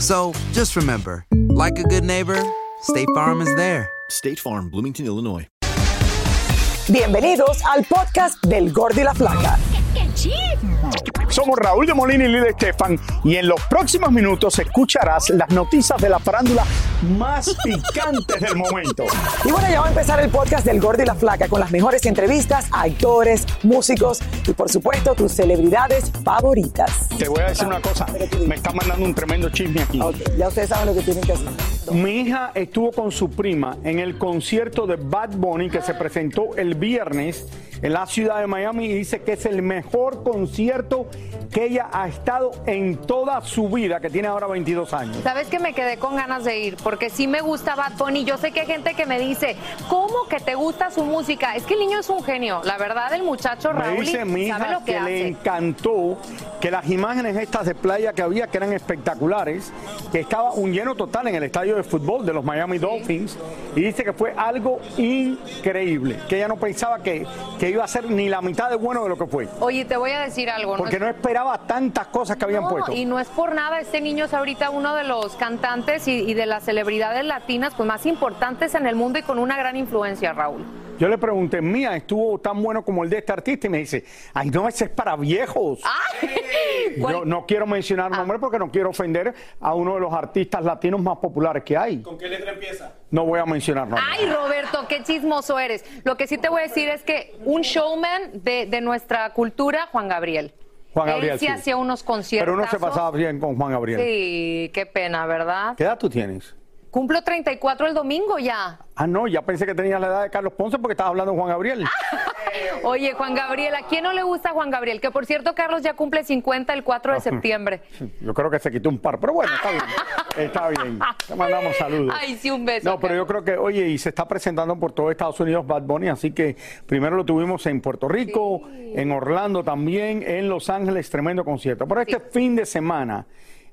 So just remember, like a good neighbor, State Farm is there. State Farm, Bloomington, Illinois. Bienvenidos al podcast del Gordi y la Flaca. Somos Raúl de Molina y Lidia Estefan y en los próximos minutos escucharás las noticias de la farándula más picantes del momento. Y bueno, ya va a empezar el podcast del Gordi y la Flaca con las mejores entrevistas a actores, músicos y por supuesto tus celebridades favoritas. Te voy a decir una cosa, me está mandando un tremendo chisme aquí. Ok, ya ustedes saben lo que tienen que hacer. Mi hija estuvo con su prima en el concierto de Bad Bunny que se presentó el viernes en la ciudad de Miami y dice que es el mejor concierto que ella ha estado en toda su vida, que tiene ahora 22 años. Sabes que me quedé con ganas de ir, porque sí me gusta Bad Bunny. Yo sé que hay gente que me dice, ¿cómo que te gusta su música? Es que el niño es un genio. La verdad, el muchacho Me Raúl dice mi sabe hija lo que, que, le encantó que las imágenes estas de playa que había, que eran espectaculares, que estaba un lleno total en el estadio de fútbol de los Miami Dolphins, y dice que fue algo increíble, que ella no pensaba que, que iba a ser ni la mitad de bueno de lo que fue, Oye, te voy a decir algo. porque es- no esperaba tantas cosas que habían No, puesto. y no es por nada, este niño es ahorita uno de los cantantes y, y de las celebridades latinas pues más importantes en el mundo y con una gran influencia, Raúl. Yo le pregunté, mía, estuvo tan bueno como el de este artista, y me dice, ay, no, ese es para viejos. Yo no quiero mencionar nombre porque no quiero ofender a uno de los artistas latinos más populares que hay. ¿Con qué letra empieza? No voy a mencionar nombre. Ay, Roberto, qué chismoso eres. Lo que sí te voy a decir es que un showman de, de nuestra cultura, Juan Gabriel. Juan Gabriel, Él sí, sí. hacía unos conciertos. Pero uno se pasaba bien con Juan Gabriel. Sí, qué pena, ¿verdad? ¿Qué edad tú tienes? Cumplo 34 el domingo ya. Ah, no, ya pensé que tenías la edad de Carlos Ponce porque estabas hablando de Juan Gabriel. Oye, Juan Gabriel, ¿a quién no le gusta Juan Gabriel? Que por cierto, Carlos ya cumple 50 el 4 de septiembre. Yo creo que se quitó un par, pero bueno, está bien. Está bien. Te mandamos saludos. Ay, sí, un beso. No, pero yo creo que, oye, y se está presentando por todo Estados Unidos Bad Bunny, así que primero lo tuvimos en Puerto Rico, en Orlando también, en Los Ángeles, tremendo concierto. Pero este fin de semana,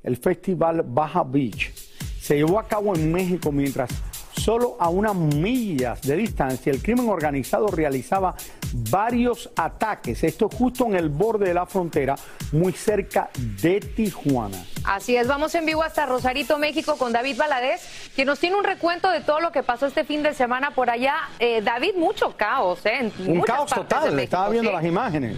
el festival Baja Beach se llevó a cabo en México mientras solo a unas millas de distancia el crimen organizado realizaba varios ataques. Esto justo en el borde de la frontera, muy cerca de Tijuana. Así es, vamos en vivo hasta Rosarito, México, con David Valadez, que nos tiene un recuento de todo lo que pasó este fin de semana por allá. Eh, David, mucho caos, ¿eh? En Un caos total, México, estaba viendo sí. las imágenes.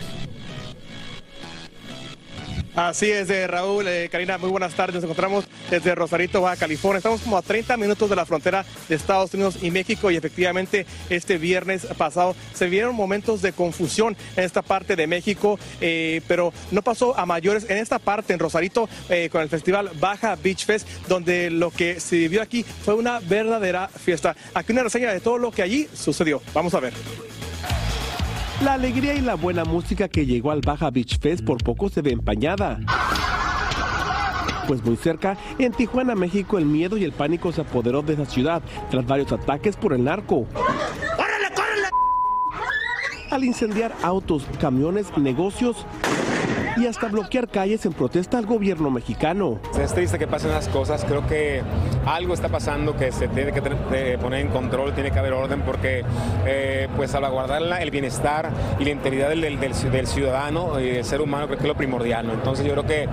Así es, eh, Raúl, eh, Karina, muy buenas tardes. Nos encontramos desde Rosarito, Baja California. Estamos como a 30 minutos de la frontera de Estados Unidos y México y efectivamente este viernes pasado se vieron momentos de confusión en esta parte de México, eh, pero no pasó a mayores en esta parte, en Rosarito, eh, con el festival Baja Beach Fest, donde lo que se vivió aquí fue una verdadera fiesta. Aquí una reseña de todo lo que allí sucedió. Vamos a ver. La alegría y la buena música que llegó al Baja Beach Fest por poco se ve empañada. Pues muy cerca, en Tijuana, México, el miedo y el pánico se apoderó de esa ciudad tras varios ataques por el narco. Al incendiar autos, camiones, negocios y hasta bloquear calles en protesta al gobierno mexicano. Es triste que pasen las cosas, creo que algo está pasando que se tiene que poner en control, tiene que haber orden porque eh, pues salvaguardar el bienestar y la integridad del, del, ciudadano y del ser humano creo que es lo primordial. ¿no? Entonces yo creo que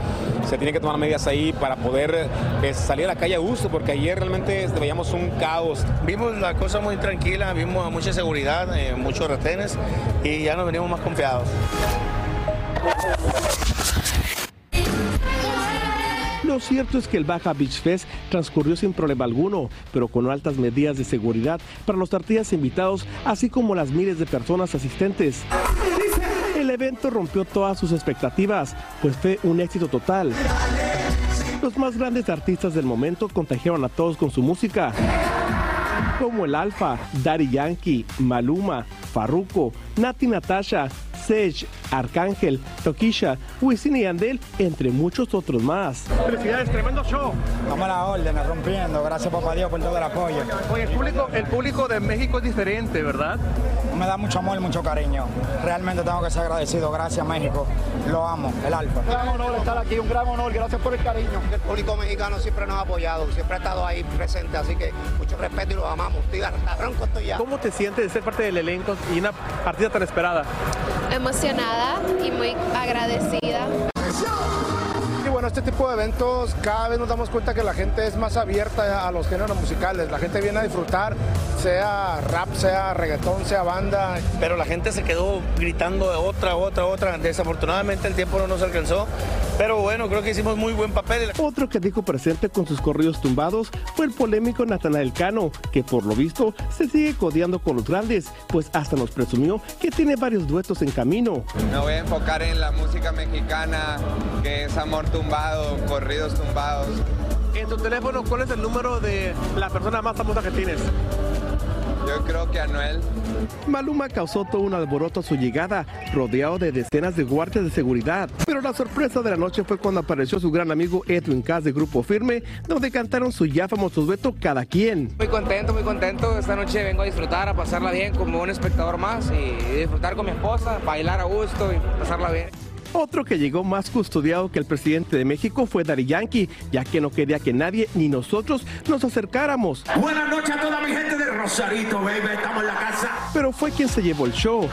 se tiene que tomar medidas ahí para poder eh, salir a la calle a gusto porque ayer realmente veíamos un caos. Vimos la cosa muy tranquila, vimos mucha seguridad, eh, muchos retenes y ya nos venimos más confiados. Lo cierto es que el Baja Beach Fest transcurrió sin problema alguno, pero con altas medidas de seguridad para los artistas invitados, así como las miles de personas asistentes. El evento rompió todas sus expectativas, pues fue un éxito total. Los más grandes artistas del momento contagiaron a todos con su música, como el Alfa, Daddy Yankee, Maluma, Farruko, Nati Natasha, Sage, Arcángel, Toquisha, Wisin y Andel, entre muchos otros más. Felicidades, tremendo show. Vamos a la orden, rompiendo. Gracias, papá Dios, por todo el apoyo. Oye, el público, el público de México es diferente, ¿verdad? Me da mucho amor y mucho cariño. Realmente tengo que ser agradecido. Gracias, México. Lo amo, el Alfa. Un gran honor estar aquí, un gran honor. Gracias por el cariño. El público mexicano siempre nos ha apoyado, siempre ha estado ahí presente, así que mucho respeto y lo amamos. estoy ya. ¿Cómo te sientes de ser parte del elenco y una partida tan esperada? Emocionada y muy agradecida. Y bueno, este tipo de eventos cada vez nos damos cuenta que la gente es más abierta a los géneros musicales. La gente viene a disfrutar, sea rap, sea reggaetón, sea banda. Pero la gente se quedó gritando de otra, otra, otra. Desafortunadamente el tiempo no nos alcanzó. Pero bueno, creo que hicimos muy buen papel. Otro que dijo presente con sus corridos tumbados fue el polémico Natanael Cano, que por lo visto se sigue codeando con los grandes, pues hasta nos presumió que tiene varios duetos en camino. Me voy a enfocar en la música mexicana, que es amor tumbado, corridos tumbados. En tu teléfono, ¿cuál es el número de la persona más famosa que tienes? Yo creo que Anuel. Maluma causó todo un alboroto a su llegada, rodeado de decenas de guardias de seguridad. Pero la sorpresa de la noche fue cuando apareció su gran amigo Edwin Cass de Grupo Firme, donde cantaron su ya famoso dueto Cada Quien. Muy contento, muy contento. Esta noche vengo a disfrutar, a pasarla bien como un espectador más y disfrutar con mi esposa, bailar a gusto y pasarla bien. Otro que llegó más custodiado que el presidente de México fue Dari Yankee, ya que no quería que nadie ni nosotros nos acercáramos. Buenas noches a toda mi gente de Rosarito, baby, estamos en la casa. Pero fue quien se llevó el show.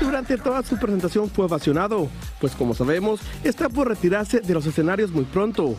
Durante toda su presentación fue ovacionado, pues como sabemos, está por retirarse de los escenarios muy pronto.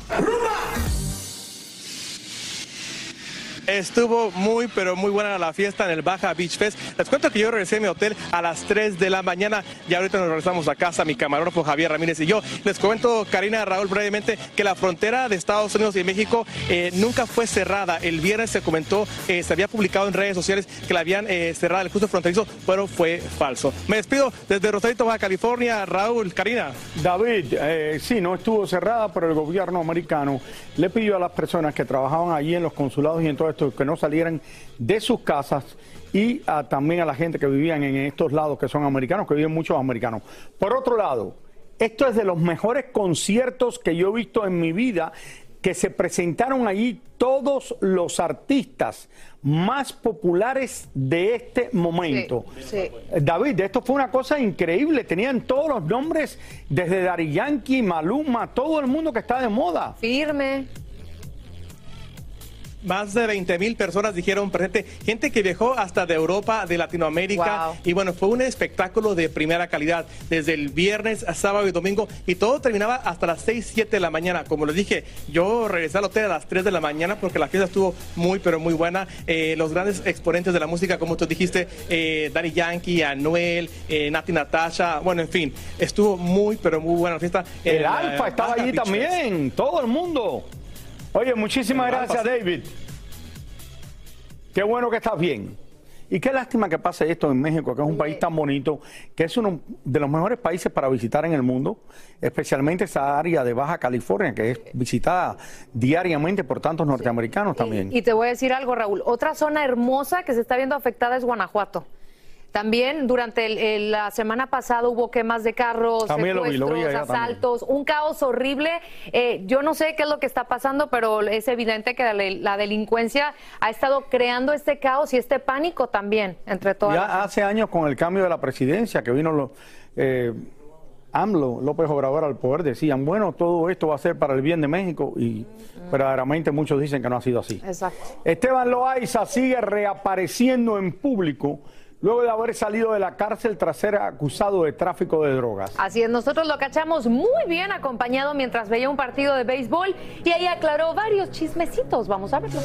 Estuvo muy, pero muy buena la fiesta en el Baja Beach Fest. Les cuento que yo regresé a mi hotel a las 3 de la mañana y ahorita nos regresamos a casa, mi camarógrafo Javier Ramírez y yo. Les comento, Karina Raúl, brevemente, que la frontera de Estados Unidos y México eh, nunca fue cerrada. El viernes se comentó, eh, se había publicado en redes sociales que la habían eh, cerrado el justo fronterizo, pero fue falso. Me despido desde Rosarito, Baja California. Raúl, Karina. David, sí, no estuvo cerrada, pero el gobierno americano le pidió a las personas que trabajaban allí en los consulados y en todo que no salieran de sus casas y también a la gente que vivían en estos lados que son americanos, que viven muchos americanos. Por otro lado, esto es de los mejores conciertos que yo he visto en mi vida, que se presentaron allí todos los artistas más populares de este momento. David, esto fue una cosa increíble, tenían todos los nombres, desde Dari Yankee, Maluma, todo el mundo que está de moda. Firme. Más de 20 mil personas dijeron presente, gente que viajó hasta de Europa, de Latinoamérica. Y bueno, fue un espectáculo de primera calidad, desde el viernes a sábado y domingo. Y todo terminaba hasta las 6, 7 de la mañana. Como les dije, yo regresé al hotel a las 3 de la mañana porque la fiesta estuvo muy, pero muy buena. Eh, los grandes exponentes de la música, como tú dijiste, eh, Danny Yankee, Anuel, eh, Nati Natasha, bueno, en fin, estuvo muy, pero muy buena la fiesta. El Alfa estaba allí también, todo el mundo. Oye, muchísimas gracias, David. Qué bueno que estás bien. Y qué lástima que pase esto en México, que es un país tan bonito, que es uno de los mejores países para visitar en el mundo, especialmente esa área de Baja California, que es visitada diariamente por tantos norteamericanos también. y te voy a decir algo, Raúl. Otra zona hermosa que se está viendo afectada es Guanajuato. También durante la semana pasada hubo quemas de carros, secuestros, asaltos, un caos horrible. Eh, yo no sé qué es lo que está pasando, pero es evidente que la, delincuencia ha estado creando este caos y este pánico también entre todas. Ya hace años con el cambio de la presidencia que vino lo, eh, AMLO, López Obrador al poder, decían, bueno, todo esto va a ser para el bien de México y verdaderamente muchos dicen que no ha sido así. Exacto. Esteban Loaiza sigue reapareciendo en público luego de haber salido de la cárcel tras ser acusado de tráfico de drogas. Así es, nosotros lo cachamos muy bien acompañado mientras veía un partido de béisbol y ahí aclaró varios chismecitos. Vamos a verlo.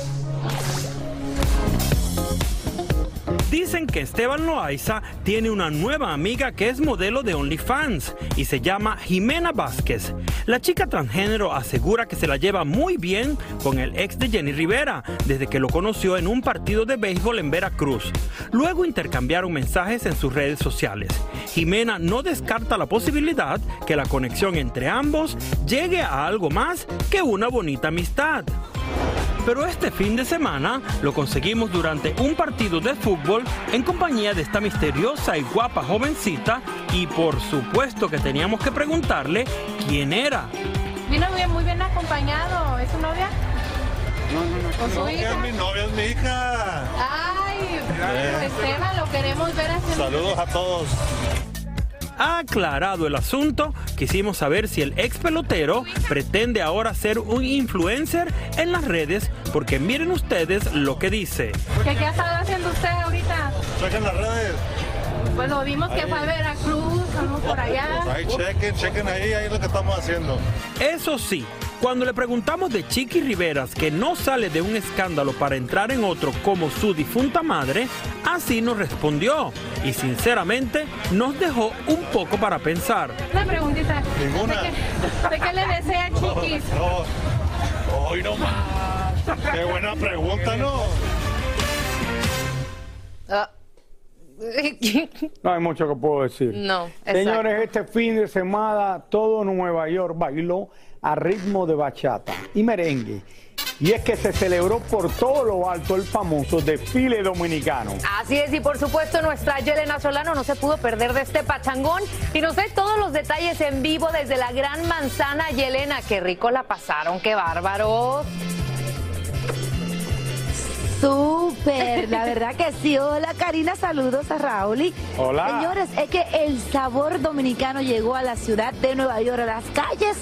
Dicen que Esteban Loaiza tiene una nueva amiga que es modelo de OnlyFans y se llama Jimena Vázquez. La chica transgénero asegura que se la lleva muy bien con el ex de Jenny Rivera desde que lo conoció en un partido de béisbol en Veracruz. Luego intercambiaron mensajes en sus redes sociales. Jimena no descarta la posibilidad que la conexión entre ambos llegue a algo más que una bonita amistad. Pero este fin de semana lo conseguimos durante un partido de fútbol en compañía de esta misteriosa y guapa jovencita y por supuesto que teníamos que preguntarle quién era. Vino bien, muy bien acompañado. ¿Es su novia? No, no, no. ¿Con su hija? Es mi novia, es mi hija. Ay, Eh. Esteban, lo queremos ver así. Saludos a todos. Aclarado el asunto, quisimos saber si el ex pelotero pretende ahora ser un influencer en las redes, porque miren ustedes lo que dice. ¿Qué, qué ha estado haciendo usted? Chequen las redes. Bueno, vimos que Ahí. fue a Veracruz, vamos por allá. Pues ahí chequen, chequen ahí, ahí lo que estamos haciendo. Eso sí, cuando le preguntamos de Chiqui Riveras que no sale de un escándalo para entrar en otro como su difunta madre, así nos respondió y sinceramente nos dejó un poco para pensar. Una preguntita. Ninguna. ¿De qué, de qué le desea Chiquis? No, hoy no más. Qué buena pregunta, ¿no? Ah. No hay mucho que puedo decir. No, exacto. Señores, este fin de semana todo Nueva York bailó a ritmo de bachata y merengue. Y es que se celebró por todo lo alto el famoso desfile dominicano. Así es, y por supuesto nuestra Yelena Solano no se pudo perder de este pachangón y nos trae todos los detalles en vivo desde la Gran Manzana. Yelena, qué rico la pasaron, qué bárbaros. Súper, la verdad que sí. Hola Karina, saludos a Raúl. y- Hola. Señores, es que el sabor dominicano llegó a la ciudad de Nueva York, a las calles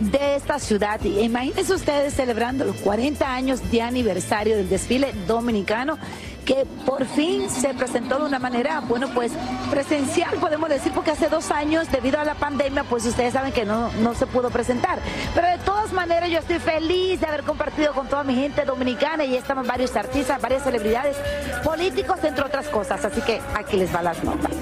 de esta ciudad. Y imagínense ustedes celebrando los 40 años de aniversario del desfile dominicano que por fin se presentó de una manera, bueno, pues presencial, podemos decir, porque hace dos años, debido a la pandemia, pues ustedes saben que no, no se pudo presentar. Pero de todas maneras, yo estoy feliz de haber compartido con toda mi gente dominicana y estamos varios artistas, varias celebridades, políticos, entre otras cosas. Así que aquí les va las notas.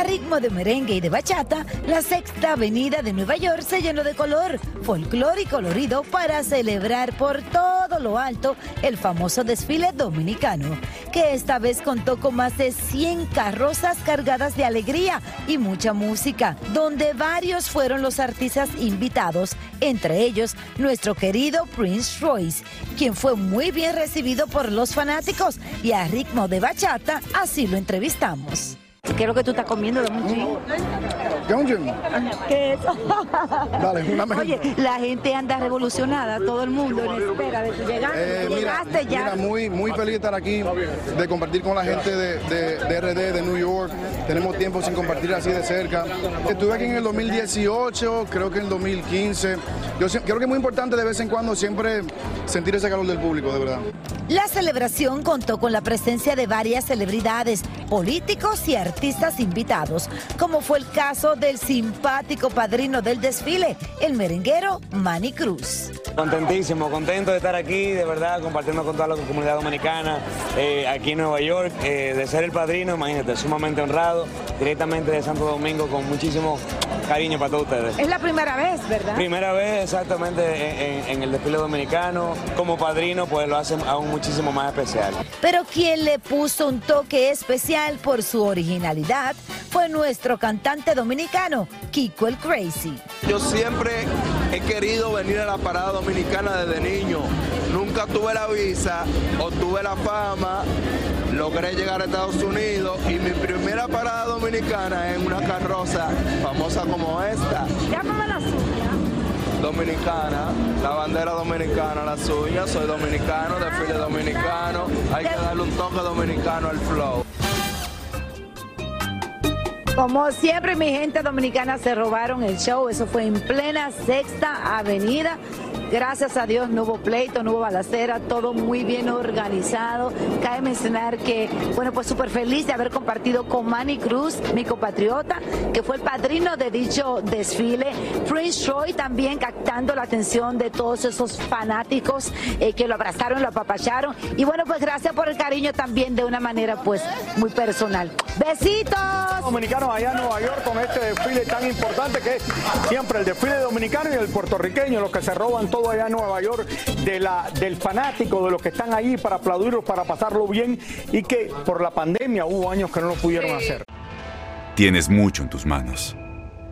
A ritmo de merengue y de bachata, la sexta avenida de Nueva York se llenó de color, folclore y colorido para celebrar por todo lo alto el famoso desfile dominicano, que esta vez contó con más de 100 carrozas cargadas de alegría y mucha música, donde varios fueron los artistas invitados, entre ellos nuestro querido Prince Royce, quien fue muy bien recibido por los fanáticos y a ritmo de bachata así lo entrevistamos. ¿Qué es lo que tú estás comiendo de mucho? ¿Qué es eso? Dale, una mejor. Oye, la gente anda revolucionada, todo el mundo en espera de tu llegada. Eh, mira, Llegaste ya. mira, muy, muy feliz de estar aquí, de compartir con la gente de, de- de RD, de New York. Tenemos tiempo sin compartir así de cerca. Estuve aquí en el 2018, creo que en el 2015. Yo creo que es muy importante de vez en cuando siempre sentir ese calor del público, de verdad. La celebración contó con la presencia de varias celebridades, políticos y artistas invitados, como fue el caso del simpático padrino del desfile, el merenguero Manny Cruz. Contentísimo, contento de estar aquí, de verdad, compartiendo con toda la comunidad dominicana eh, aquí en Nueva York, eh, de ser el padrino, imagínate, sumamente honrado, directamente de Santo Domingo, con muchísimo cariño para todos ustedes. Es la primera vez, ¿verdad? Primera vez exactamente en, en- en el desfile dominicano, como padrino, pues lo hace aún muchísimo más especial. Pero quien le puso un toque especial por su originalidad fue nuestro cantante dominicano, Kiko el Crazy. Yo siempre he querido venir a la parada dominicana desde niño. Nunca tuve la visa, obtuve la fama, logré llegar a Estados Unidos y mi primera parada dominicana es en una carroza famosa como esta. Llámame la suya. Dominicana, la bandera dominicana, la suya, soy dominicano, desfile dominicano, hay que darle un toque dominicano al flow. Como siempre, mi gente dominicana se robaron el show. Eso fue en plena sexta avenida. Gracias a Dios no hubo pleito, no hubo balacera, todo muy bien organizado. Cabe mencionar que, bueno, pues súper feliz de haber compartido con Manny Cruz, mi compatriota, que fue el padrino de dicho desfile. Prince Troy también captando la atención de todos esos fanáticos eh, que lo abrazaron, lo apapacharon. Y bueno, pues gracias por el cariño también de una manera pues muy personal. Besitos. Dominicanos allá en Nueva York con este desfile tan importante que es siempre el desfile dominicano y el puertorriqueño, los que se roban todo allá en Nueva York, de la, del fanático, de los que están allí para aplaudirlos, para pasarlo bien y que por la pandemia hubo años que no lo pudieron hacer. Tienes mucho en tus manos.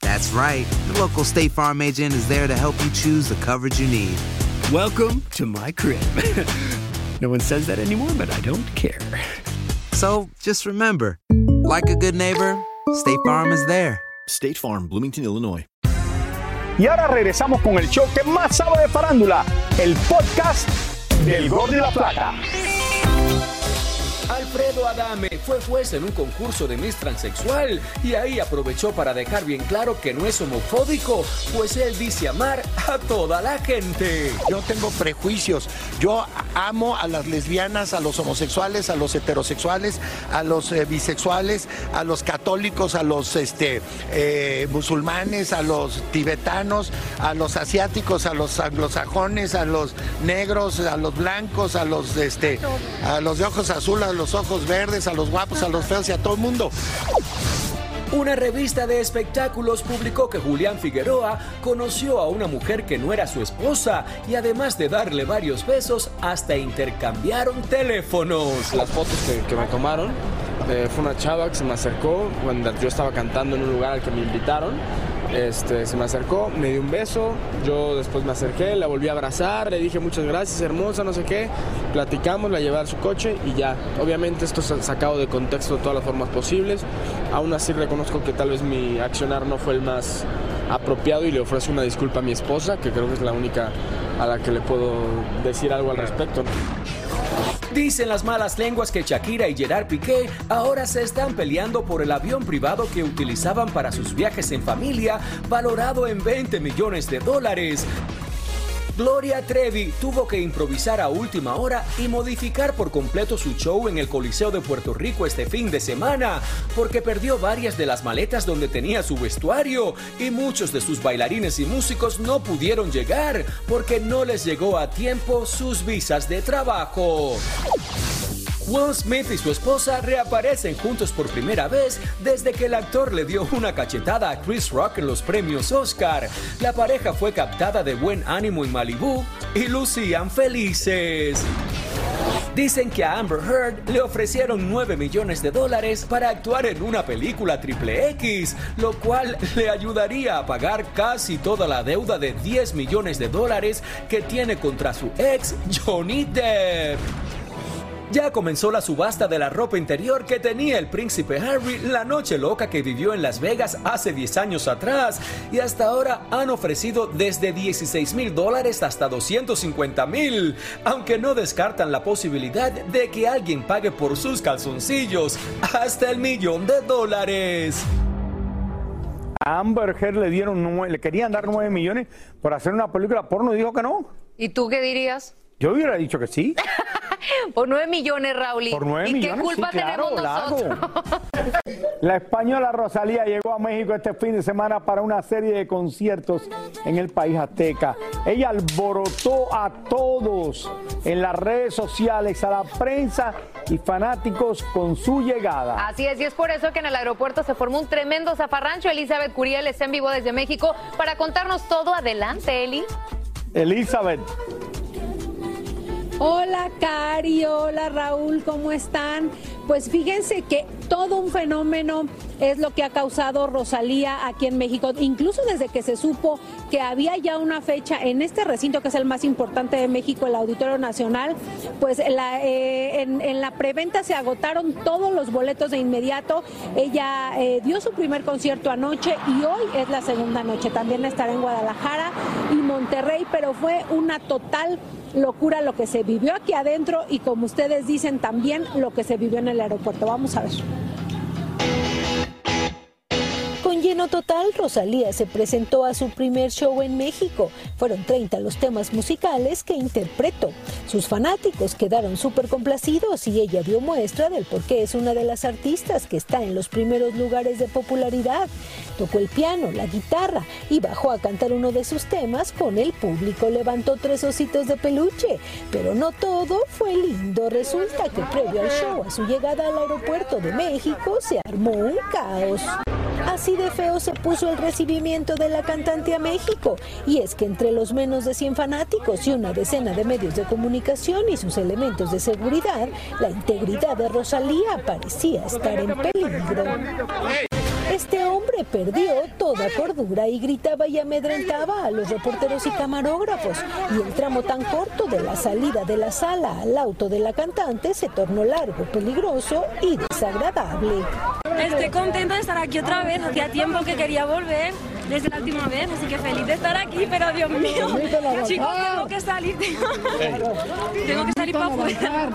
That's right. The local State Farm agent is there to help you choose the coverage you need. Welcome to my crib. no one says that anymore, but I don't care. So just remember, like a good neighbor, State Farm is there. State Farm, Bloomington, Illinois. Y ahora regresamos con el show que más sabe de farándula, el podcast del Gol de la Plata. Alfredo Adame fue juez en un concurso de Miss Transexual y ahí aprovechó para dejar bien claro que no es homofóbico, pues él dice amar a toda la gente. Yo tengo prejuicios. Yo amo a las lesbianas, a los homosexuales, a los heterosexuales, a los eh, bisexuales, a los católicos, a los este, eh, musulmanes, a los tibetanos, a los asiáticos, a los anglosajones, a los negros, a los blancos, a los, este, a los de ojos azules, los ojos verdes, a los guapos, a los feos y a todo el mundo. Una revista de espectáculos publicó que Julián Figueroa conoció a una mujer que no era su esposa y además de darle varios besos, hasta intercambiaron teléfonos. Las fotos que, me tomaron eh, fue una chava que se me acercó cuando yo estaba cantando en un lugar al que me invitaron este, se me acercó, me dio un beso, yo después me acerqué, la volví a abrazar, le dije muchas gracias, hermosa, no sé qué, platicamos, la llevé a su coche y ya. Obviamente esto es sacado de contexto de todas las formas posibles, aún así reconozco que tal vez mi accionar no fue el más apropiado y le ofrezco una disculpa a mi esposa, que creo que es la única a la que le puedo decir algo al respecto. Dicen las malas lenguas que Shakira y Gerard Piqué ahora se están peleando por el avión privado que utilizaban para sus viajes en familia, valorado en 20 millones de dólares. Gloria Trevi tuvo que improvisar a última hora y modificar por completo su show en el Coliseo de Puerto Rico este fin de semana, porque perdió varias de las maletas donde tenía su vestuario y muchos de sus bailarines y músicos no pudieron llegar porque no les llegó a tiempo sus visas de trabajo. Will Smith y su esposa reaparecen juntos por primera vez desde que el actor le dio una cachetada a Chris Rock en los premios Oscar. La pareja fue captada de buen ánimo en Malibu y lucían felices. Dicen que a Amber Heard le ofrecieron 9 millones de dólares para actuar en una película triple X, lo cual le ayudaría a pagar casi toda la deuda de 10 millones de dólares que tiene contra su ex Johnny Depp. Ya comenzó la subasta de la ropa interior que tenía el príncipe Harry la noche loca que vivió en Las Vegas hace 10 años atrás y hasta ahora han ofrecido desde 16 mil dólares hasta 250 mil, aunque no descartan la posibilidad de que alguien pague por sus calzoncillos hasta el millón de dólares. A Amber Heard le dieron le querían dar 9 millones por hacer una película porno y dijo que no. ¿Y tú qué dirías? Yo hubiera dicho que sí. Por 9 millones, Raúl. Por 9 millones, ¿Y qué culpa tenemos nosotros? La española Rosalía llegó a México este fin de semana para una serie de conciertos en el país azteca. Ella alborotó a todos en las redes sociales, a la prensa y fanáticos con su llegada. Así es, y es por eso que en el aeropuerto se formó un tremendo zafarrancho. Elizabeth Curiel está en vivo desde México para contarnos todo. Adelante, Eli. Elizabeth. Hola Cari, hola Raúl, ¿cómo están? Pues fíjense que todo un fenómeno es lo que ha causado Rosalía aquí en México, incluso desde que se supo que había ya una fecha en este recinto que es el más importante de México, el Auditorio Nacional, pues eh, en, la preventa se agotaron todos los boletos de inmediato. Ella eh, dio su primer concierto anoche y hoy es la segunda noche. También estará en Guadalajara y Monterrey, pero fue una total locura lo que se vivió aquí adentro y como ustedes dicen también lo que se vivió en el aeropuerto. Vamos a ver. Lleno total, Rosalía se presentó a su primer show en México. Fueron 30 los temas musicales que interpretó. Sus fanáticos quedaron súper complacidos y ella dio muestra del por qué es una de las artistas que está en los primeros lugares de popularidad. Tocó el piano, la guitarra y bajó a cantar uno de sus temas con el público. Levantó tres ositos de peluche. Pero no todo fue lindo. Resulta que previo al show, a su llegada al aeropuerto de México, se armó un caos. Así de feo se puso el recibimiento de la cantante a México. Y es que entre los menos de 100 fanáticos y una decena de medios de comunicación y sus elementos de seguridad, la integridad de Rosalía parecía estar en peligro. Este hombre perdió toda cordura y gritaba y amedrentaba a los reporteros y camarógrafos. Y el tramo tan corto de la salida de la sala al auto de la cantante se tornó largo, peligroso y desagradable. Estoy contenta de estar aquí otra vez. Hacía tiempo que quería volver desde la última vez, así que feliz de estar aquí, pero Dios mío, chicos, tengo que salir, tengo que salir para afuera.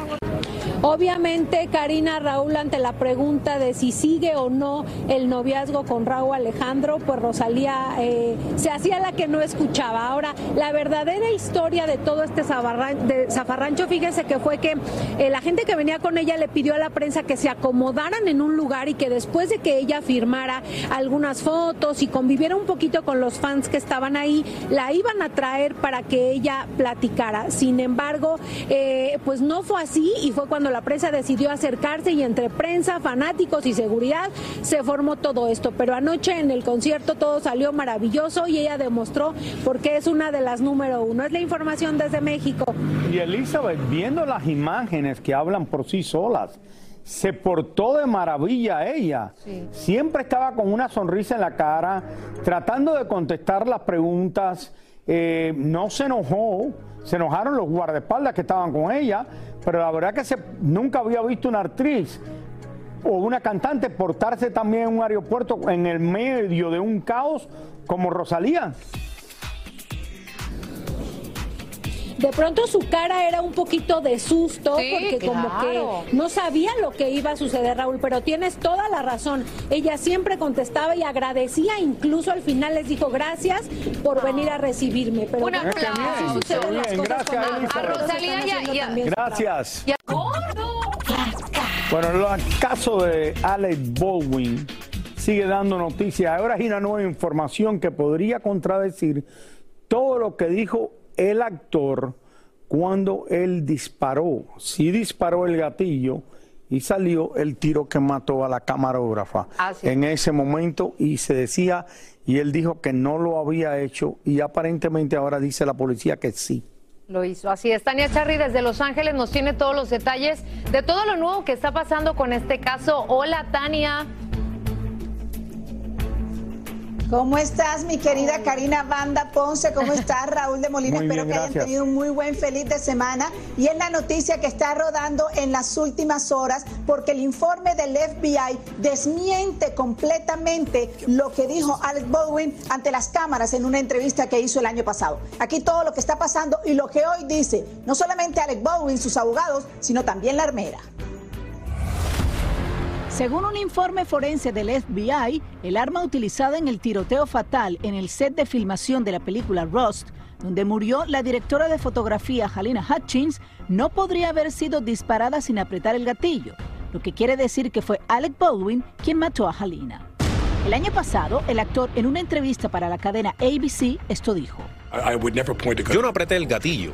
Obviamente, Karina Raúl, ante la pregunta de si sigue o no el noviazgo con Raúl Alejandro, pues Rosalía eh, se hacía la que no escuchaba. Ahora, la verdadera historia de todo este zafarrancho, fíjese que fue que eh, la gente que venía con ella le pidió a la prensa que se acomodaran en un lugar y que después de que ella firmara algunas fotos y conviviera un poquito con los fans que estaban ahí, la iban a traer para que ella platicara. Sin embargo, eh, pues no fue así y fue cuando la prensa decidió acercarse y entre prensa, fanáticos y seguridad se formó todo esto. Pero anoche en el concierto todo salió maravilloso y ella demostró por qué es una de las número uno. Es la información desde México. Y Elizabeth, viendo las imágenes que hablan por sí solas, se portó de maravilla ella. Siempre estaba con una sonrisa en la cara, tratando de contestar las preguntas. Eh, no se enojó, se enojaron los guardaespaldas que estaban con ella, pero la verdad que se, nunca había visto una actriz o una cantante portarse también en un aeropuerto en el medio de un caos como Rosalía. De pronto su cara era un poquito de susto porque como que no sabía lo que iba a suceder, Raúl, pero tienes toda la razón. Ella siempre contestaba y agradecía, incluso al final les dijo gracias por venir a recibirme. Pero un aplauso. Gracias, a Rosalía y Gracias. Bueno, el caso de Alec Baldwin sigue dando noticias. Ahora hay una nueva información que podría contradecir todo lo que dijo el actor cuando él disparó. Sí disparó el gatillo y salió el tiro que mató a la camarógrafa en ese momento y se decía, y él dijo que no lo había hecho y aparentemente ahora dice la policía que sí. Lo hizo. Así es. Tania Charry desde Los Ángeles nos tiene todos los detalles de todo lo nuevo que está pasando con este caso. Hola, Tania. ¿Cómo estás, mi querida Karina Banda Ponce? ¿Cómo estás, Raúl de Molina? Espero que hayan tenido un muy buen, feliz de semana. Y es la noticia que está rodando en las últimas horas, porque el informe del FBI desmiente completamente lo que dijo Alex Baldwin ante las cámaras en una entrevista que hizo el año pasado. Aquí todo lo que está pasando y lo que hoy dice, no solamente Alex Baldwin, sus abogados, sino también la armera. Según un informe forense del FBI, el arma utilizada en el tiroteo fatal en el set de filmación de la película Rust donde murió la directora de fotografía Halina Hutchins, no podría haber sido disparada sin apretar el gatillo, lo que quiere decir que fue Alec Baldwin quien mató a Halina. El año pasado, el actor en una entrevista para la cadena ABC esto dijo. Yo no apreté el gatillo.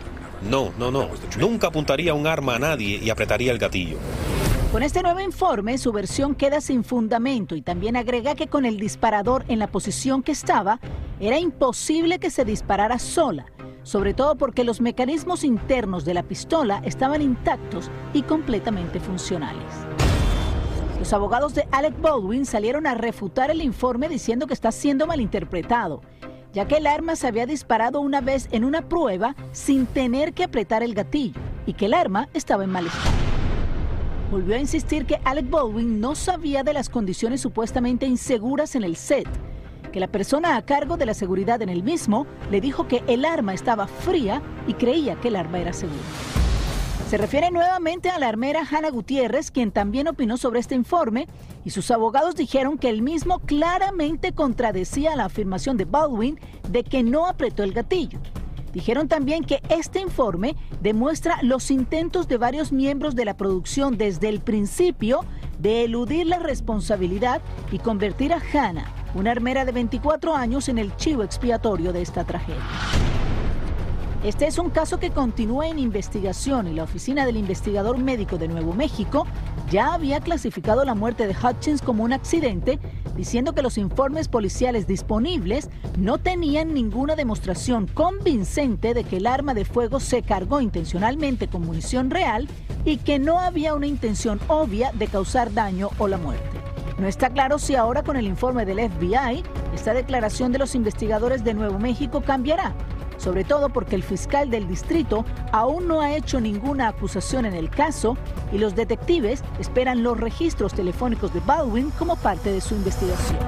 No, no, no. Nunca apuntaría un arma a nadie y apretaría el gatillo. Con este nuevo informe, su versión queda sin fundamento y también agrega que con el disparador en la posición que estaba, era imposible que se disparara sola, sobre todo porque los mecanismos internos de la pistola estaban intactos y completamente funcionales. Los abogados de Alec Baldwin salieron a refutar el informe diciendo que está siendo malinterpretado, ya que el arma se había disparado una vez en una prueba sin tener que apretar el gatillo y que el arma estaba en mal estado volvió a insistir que Alec Baldwin no sabía de las condiciones supuestamente inseguras en el set, que la persona a cargo de la seguridad en el mismo le dijo que el arma estaba fría y creía que el arma era segura. Se refiere nuevamente a la armera Hannah Gutiérrez, quien también opinó sobre este informe, y sus abogados dijeron que el mismo claramente contradecía la afirmación de Baldwin de que no apretó el gatillo. Dijeron también que este informe demuestra los intentos de varios miembros de la producción desde el principio de eludir la responsabilidad y convertir a Hannah, una armera de 24 años, en el chivo expiatorio de esta tragedia. Este es un caso que continúa en investigación y la Oficina del Investigador Médico de Nuevo México ya había clasificado la muerte de Hutchins como un accidente, diciendo que los informes policiales disponibles no tenían ninguna demostración convincente de que el arma de fuego se cargó intencionalmente con munición real y que no había una intención obvia de causar daño o la muerte. No está claro si ahora con el informe del FBI esta declaración de los investigadores de Nuevo México cambiará, sobre todo porque el fiscal del distrito aún no ha hecho ninguna acusación en el caso y los detectives esperan los registros telefónicos de Baldwin como parte de su investigación.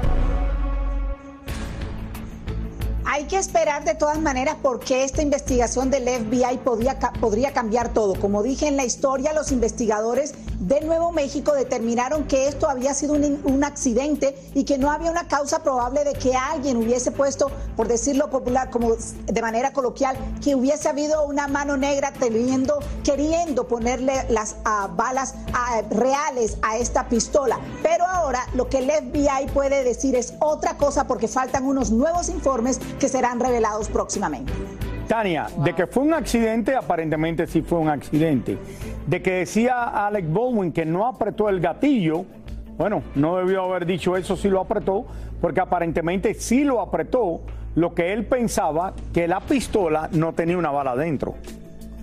Hay que esperar de todas maneras porque esta investigación del FBI podría, podría cambiar todo. Como dije en la historia, los investigadores de Nuevo México determinaron que esto había sido un, accidente y que no había una causa probable de que alguien hubiese puesto, por decirlo popular, como de manera coloquial, que hubiese habido una mano negra teniendo, queriendo ponerle las ah, balas ah, reales a esta pistola. Pero ahora lo que el FBI puede decir es otra cosa porque faltan unos nuevos informes que serán revelados próximamente. Tania, de que fue un accidente, aparentemente sí fue un accidente. De que decía Alec Baldwin que no apretó el gatillo, bueno, no debió haber dicho eso si lo apretó, porque aparentemente sí lo apretó, lo que él pensaba que la pistola no tenía una bala dentro.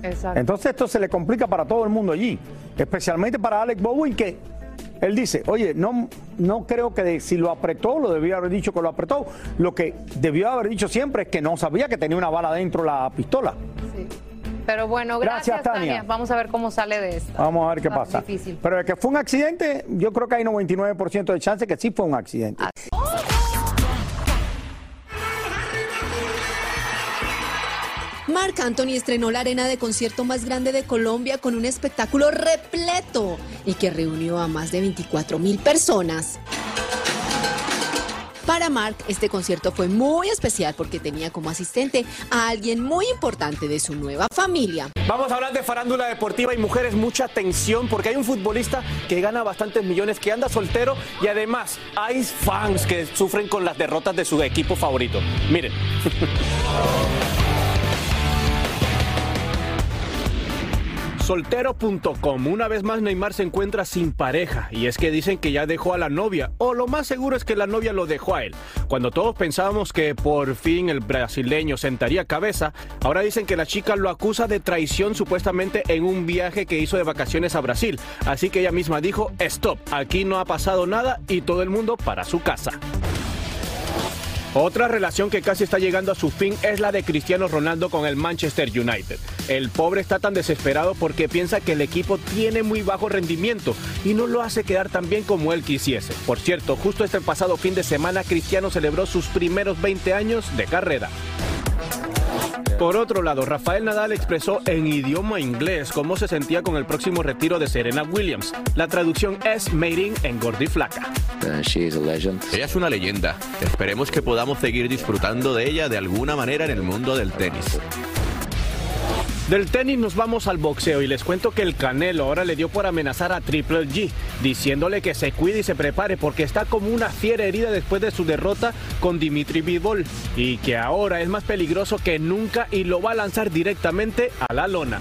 Exacto. Entonces esto se le complica para todo el mundo allí, especialmente para Alec Baldwin que él dice, oye, no, no creo que si lo apretó, lo debía haber dicho que lo apretó. Lo que debió haber dicho siempre es que no sabía que tenía una bala dentro la pistola. Pero bueno, gracias, Tania. Vamos a ver cómo sale de esto. Vamos a ver qué pasa. Pero de que fue un accidente, yo creo que hay 99% de chance que sí fue un accidente. Marc Anthony estrenó la arena de concierto más grande de Colombia con un espectáculo repleto y que reunió a más de 24 mil personas. Para Mark, este concierto fue muy especial porque tenía como asistente a alguien muy importante de su nueva familia. Vamos a hablar de farándula deportiva y mujeres, mucha atención porque hay un futbolista que gana bastantes millones, que anda soltero y además hay fans que sufren con las derrotas de su equipo favorito. Miren. Soltero.com. Una vez más Neymar se encuentra sin pareja y es que dicen que ya dejó a la novia o lo más seguro es que la novia lo dejó a él. Cuando todos pensábamos que por fin el brasileño sentaría cabeza, ahora dicen que la chica lo acusa de traición supuestamente en un viaje que hizo de vacaciones a Brasil. Así que ella misma dijo, stop, aquí no ha pasado nada y todo el mundo para su casa. Otra relación que casi está llegando a su fin es la de Cristiano Ronaldo con el Manchester United. El pobre está tan desesperado porque piensa que el equipo tiene muy bajo rendimiento y no lo hace quedar tan bien como él quisiese. Por cierto, justo este pasado fin de semana Cristiano celebró sus primeros 20 años de carrera. Por otro lado, Rafael Nadal expresó en idioma inglés cómo se sentía con el próximo retiro de Serena Williams. La traducción es Mating en Gordy Flaca. Ella es una leyenda. Esperemos que podamos seguir disfrutando de ella de alguna manera en el mundo del tenis. Del tenis nos vamos al boxeo y les cuento que el Canelo ahora le dio por amenazar a Triple G, diciéndole que se cuide y se prepare porque está como una fiera herida después de su derrota con Dimitri Bivol y que ahora es más peligroso que nunca y lo va a lanzar directamente a la lona.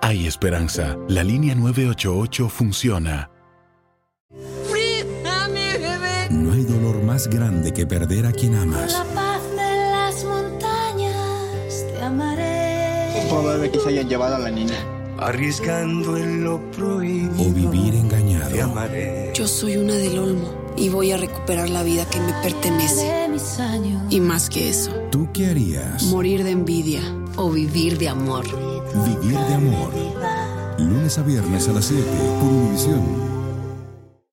Hay esperanza. La línea 988 funciona. No hay dolor más grande que perder a quien amas. la paz de las montañas te amaré. Probable que se hayan llevado a la niña. Arriesgando en lo prohibido. O vivir engañado. Te amaré. Yo soy una del Olmo y voy a recuperar la vida que me pertenece. Y más que eso. ¿Tú qué harías? Morir de envidia o vivir de amor. Vivir de amor. Lunes a viernes a las 7 por Univisión.